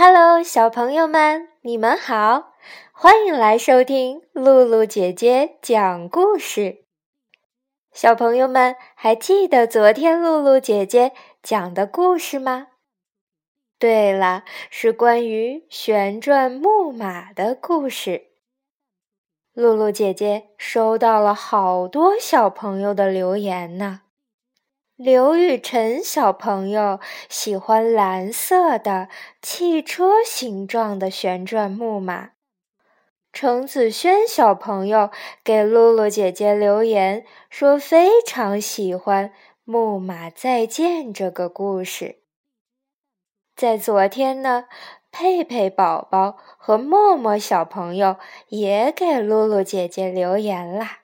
Hello，小朋友们，你们好，欢迎来收听露露姐姐讲故事。小朋友们还记得昨天露露姐姐讲的故事吗？对了，是关于旋转木马的故事。露露姐姐收到了好多小朋友的留言呢。刘雨辰小朋友喜欢蓝色的汽车形状的旋转木马。程子轩小朋友给露露姐姐留言说非常喜欢《木马再见》这个故事。在昨天呢。佩佩宝宝和默默小朋友也给露露姐姐留言啦。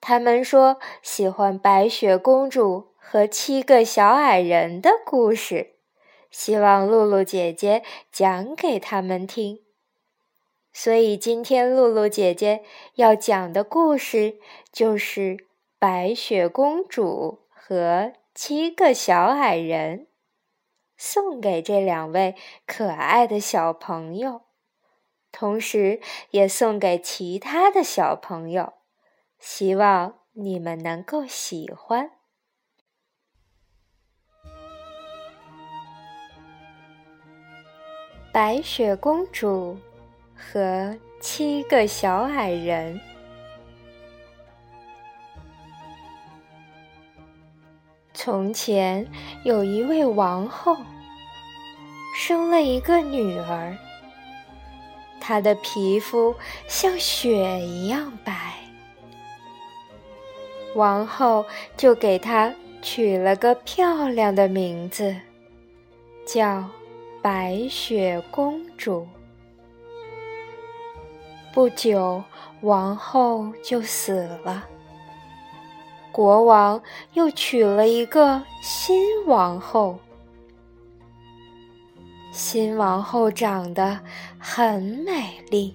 他们说喜欢白雪公主和七个小矮人的故事，希望露露姐姐讲给他们听。所以今天露露姐姐要讲的故事就是白雪公主和七个小矮人。送给这两位可爱的小朋友，同时也送给其他的小朋友，希望你们能够喜欢。白雪公主和七个小矮人。从前有一位王后，生了一个女儿。她的皮肤像雪一样白，王后就给她取了个漂亮的名字，叫白雪公主。不久，王后就死了。国王又娶了一个新王后，新王后长得很美丽，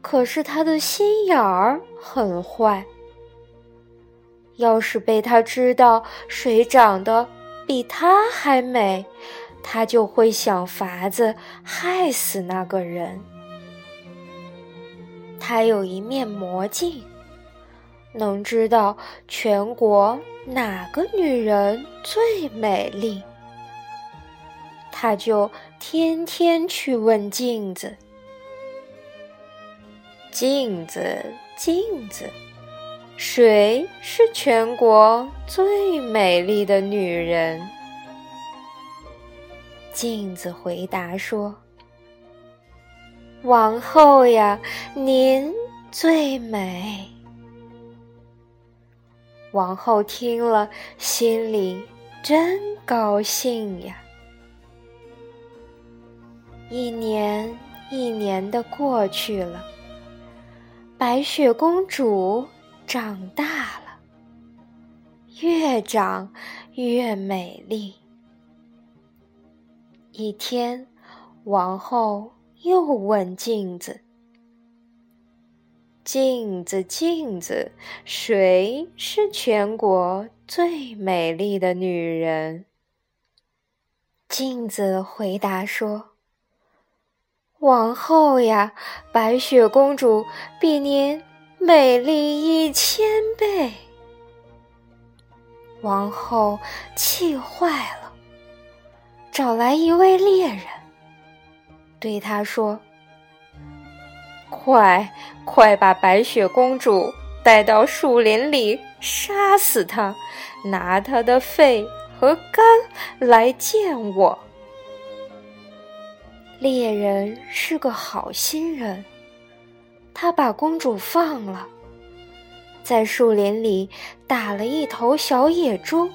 可是她的心眼儿很坏。要是被他知道谁长得比她还美，他就会想法子害死那个人。她有一面魔镜。能知道全国哪个女人最美丽，他就天天去问镜子：“镜子，镜子，谁是全国最美丽的女人？”镜子回答说：“王后呀，您最美。”王后听了，心里真高兴呀。一年一年的过去了，白雪公主长大了，越长越美丽。一天，王后又问镜子。镜子，镜子，谁是全国最美丽的女人？镜子回答说：“王后呀，白雪公主比您美丽一千倍。”王后气坏了，找来一位猎人，对他说。快，快把白雪公主带到树林里，杀死她，拿她的肺和肝来见我。猎人是个好心人，他把公主放了，在树林里打了一头小野猪，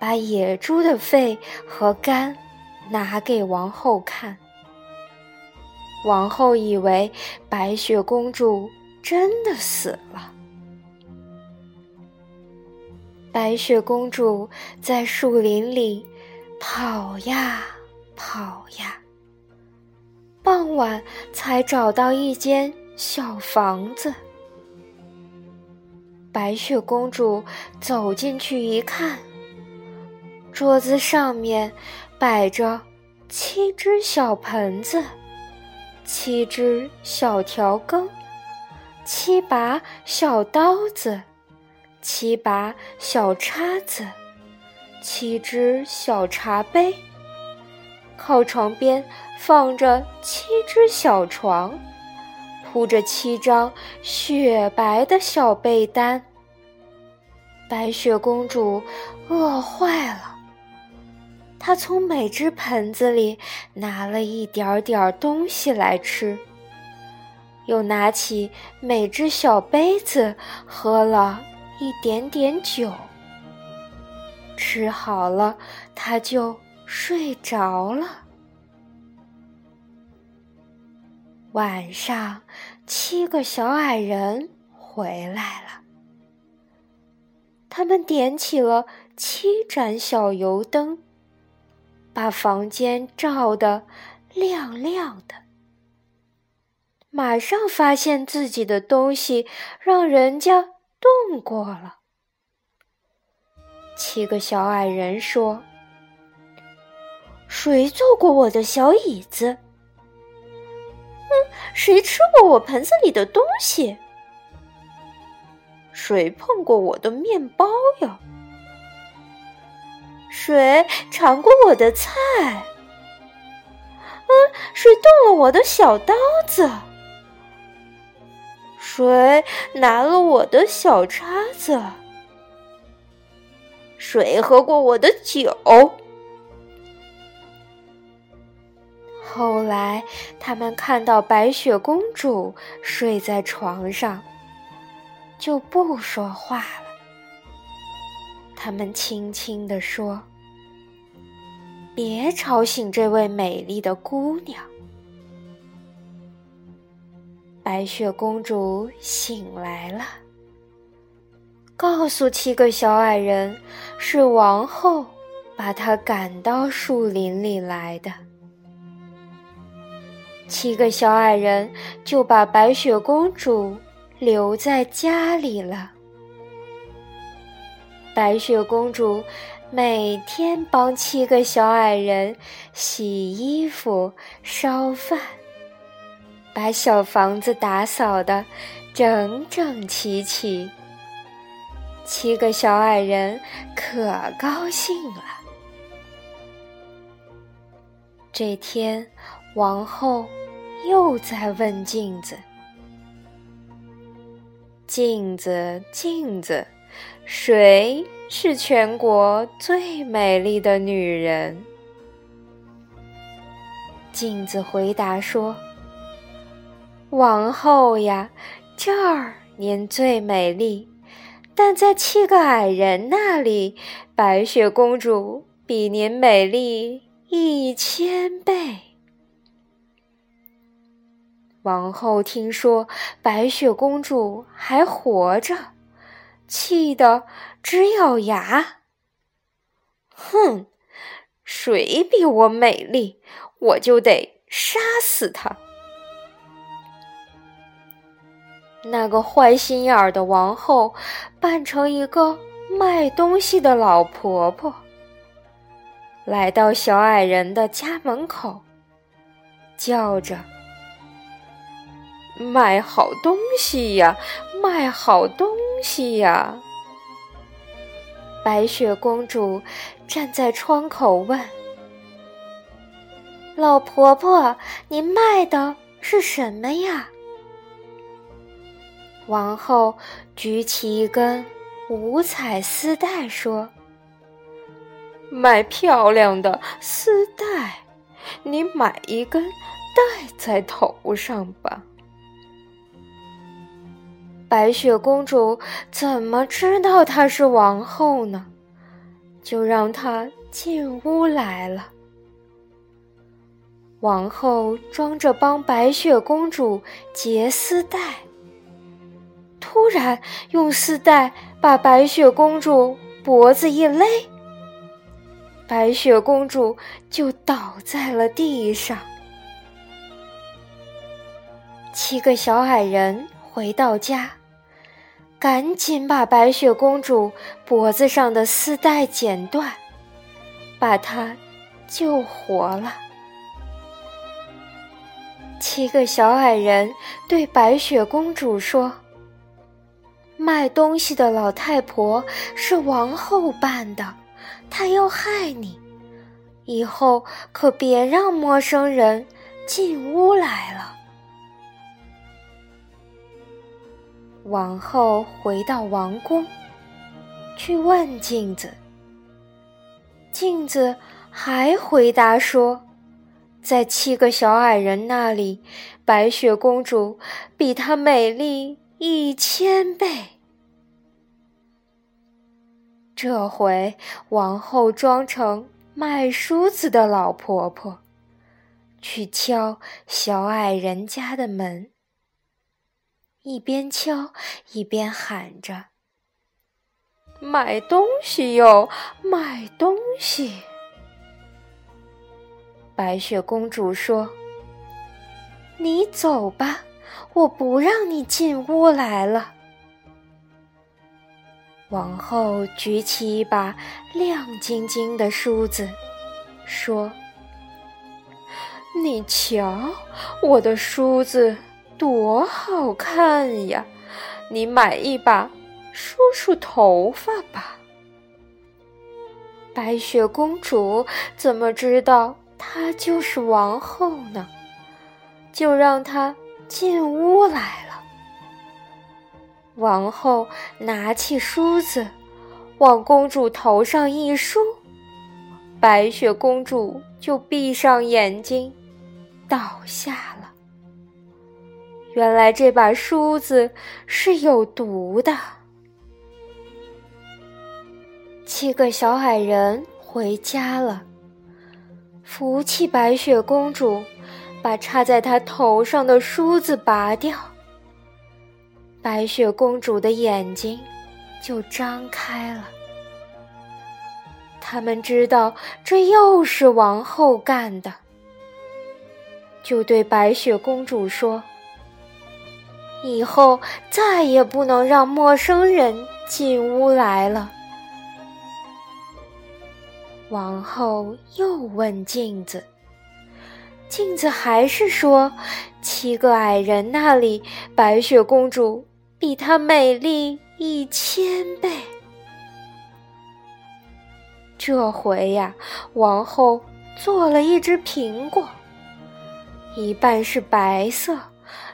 把野猪的肺和肝拿给王后看。王后以为白雪公主真的死了。白雪公主在树林里跑呀跑呀，傍晚才找到一间小房子。白雪公主走进去一看，桌子上面摆着七只小盆子，七只小调羹，七把小刀子，七把小叉子，七只小茶杯。靠床边放着七只小床，铺着七张雪白的小被单。白雪公主饿坏了。她从每只盆子里拿了一点点东西来吃，又拿起每只小杯子喝了一点点酒。吃好了，她就睡着了。晚上，七个小矮人回来了，他们点起了七盏小油灯。把房间照得亮亮的，马上发现自己的东西让人家动过了。七个小矮人说：“谁坐过我的小椅子？谁吃过我盆子里的东西？谁碰过我的面包呀？”谁尝过我的菜？嗯，谁动了我的小刀子？谁拿了我的小叉子？谁喝过我的酒？后来，他们看到白雪公主睡在床上，就不说话了。他们轻轻地说：“别吵醒这位美丽的姑娘。”白雪公主醒来了，告诉七个小矮人：“是王后把她赶到树林里来的。”七个小矮人就把白雪公主留在家里了。白雪公主每天帮七个小矮人洗衣服、烧饭，把小房子打扫的整整齐齐。七个小矮人可高兴了。这天，王后又在问镜子：“镜子，镜子。”谁是全国最美丽的女人？镜子回答说：“王后呀，这儿您最美丽，但在七个矮人那里，白雪公主比您美丽一千倍。”王后听说白雪公主还活着。气得直咬牙。哼，谁比我美丽，我就得杀死她。那个坏心眼儿的王后扮成一个卖东西的老婆婆，来到小矮人的家门口，叫着：“卖好东西呀，卖好东！”西呀！白雪公主站在窗口问：“老婆婆，您卖的是什么呀？”王后举起一根五彩丝带说：“卖漂亮的丝带，你买一根戴在头上吧。”白雪公主怎么知道她是王后呢？就让她进屋来了。王后装着帮白雪公主结丝带，突然用丝带把白雪公主脖子一勒，白雪公主就倒在了地上。七个小矮人回到家。赶紧把白雪公主脖子上的丝带剪断，把她救活了。七个小矮人对白雪公主说：“卖东西的老太婆是王后扮的，她要害你，以后可别让陌生人进屋来了。”王后回到王宫，去问镜子。镜子还回答说。在七个小矮人那里，白雪公主比她美丽一千倍。这回王后装成卖梳子的老婆婆，去敲小矮人家的门，一边敲一边喊着：“买东西哟，买东西！”白雪公主说：“你走吧，我不让你进屋来了。”王后举起一把亮晶晶的梳子，说：“你瞧，我的梳子多好看呀！你买一把梳梳头发吧。”白雪公主怎么知道？她就是王后呢，就让她进屋来了。王后拿起梳子，往公主头上一梳，白雪公主就闭上眼睛，倒下了。原来这把梳子是有毒的。七个小矮人回家了。扶起白雪公主，把插在她头上的梳子拔掉。白雪公主的眼睛就张开了。他们知道这又是王后干的，就对白雪公主说：“以后再也不能让陌生人进屋来了。”王后又问镜子，镜子还是说：“七个矮人那里，白雪公主比她美丽一千倍。”这回呀，王后做了一只苹果，一半是白色，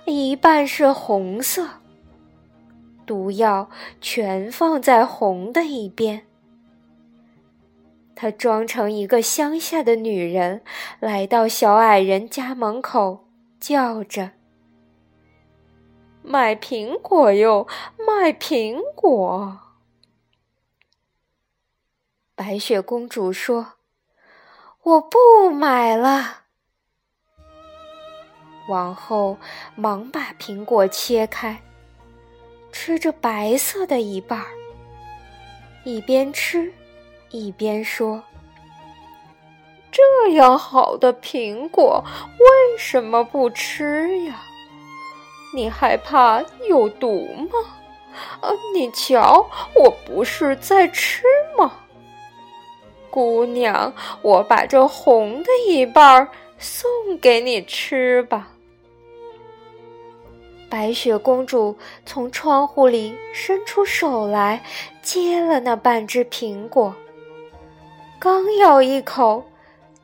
一半是红色，毒药全放在红的一边。她装成一个乡下的女人，来到小矮人家门口，叫着：“卖苹果哟，卖苹果！”白雪公主说：“我不买了。”王后忙把苹果切开，吃着白色的一半儿，一边吃。一边说：“这样好的苹果，为什么不吃呀？你害怕有毒吗？啊，你瞧，我不是在吃吗？姑娘，我把这红的一半送给你吃吧。”白雪公主从窗户里伸出手来，接了那半只苹果。刚咬一口，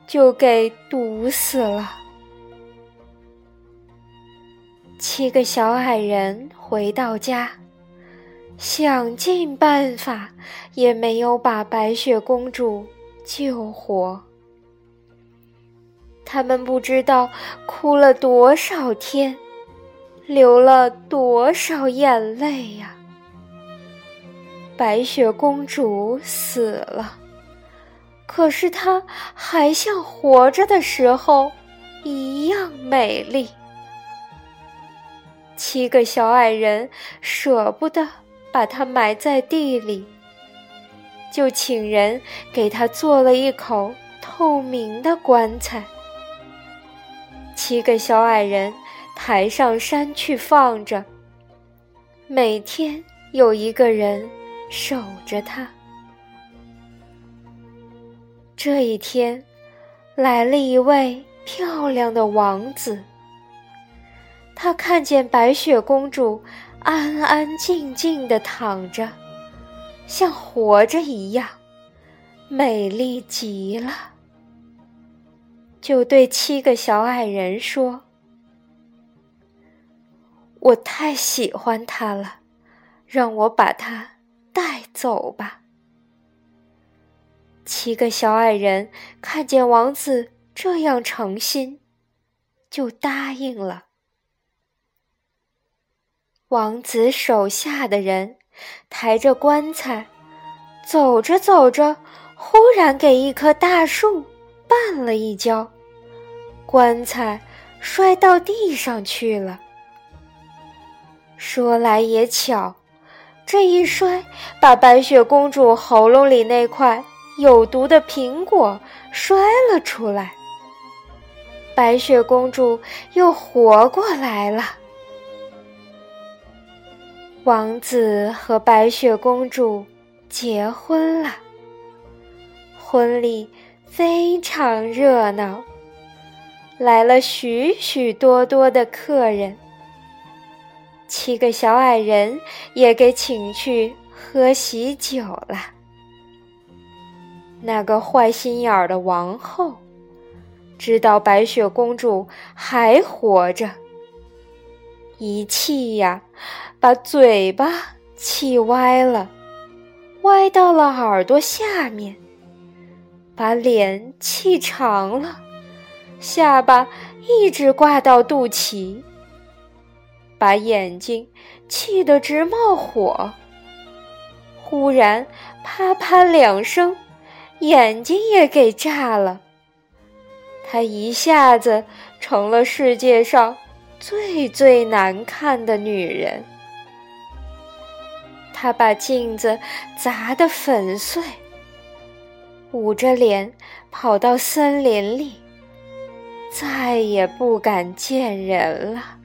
就给毒死了。七个小矮人回到家，想尽办法也没有把白雪公主救活。他们不知道哭了多少天，流了多少眼泪呀！白雪公主死了。可是她还像活着的时候一样美丽。七个小矮人舍不得把她埋在地里，就请人给她做了一口透明的棺材。七个小矮人抬上山去放着，每天有一个人守着它。这一天，来了一位漂亮的王子，他看见白雪公主安安静静的躺着，像活着一样，美丽极了，就对七个小矮人说：“我太喜欢他了，让我把他带走吧。”七个小矮人看见王子这样诚心，就答应了。王子手下的人抬着棺材，走着走着，忽然给一棵大树绊了一跤，棺材摔到地上去了。说来也巧，这一摔，把白雪公主喉咙里那块有毒的苹果摔了出来，白雪公主又活过来了。王子和白雪公主结婚了，婚礼非常热闹，来了许许多多的客人。七个小矮人也给请去喝喜酒了。那个坏心眼儿的王后，知道白雪公主还活着，一气呀。把嘴巴气歪了，歪到了耳朵下面；把脸气长了，下巴一直挂到肚脐；把眼睛气得直冒火。忽然，啪啪两声，眼睛也给炸了。她一下子成了世界上最最难看的女人。他把镜子砸得粉碎，捂着脸跑到森林里，再也不敢见人了。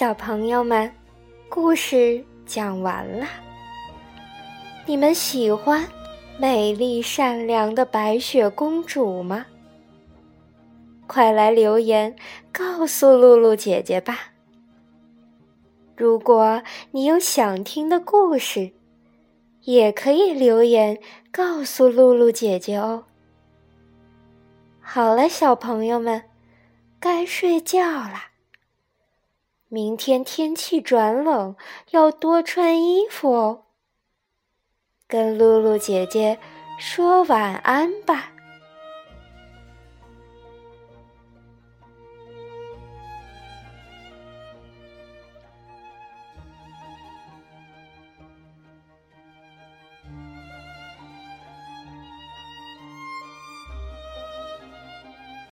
小朋友们，故事讲完了。你们喜欢美丽善良的白雪公主吗？快来留言告诉露露姐姐吧！如果你有想听的故事，也可以留言告诉露露姐姐哦。好了，小朋友们，该睡觉啦。明天天气转冷，要多穿衣服哦。跟露露姐姐说晚安吧。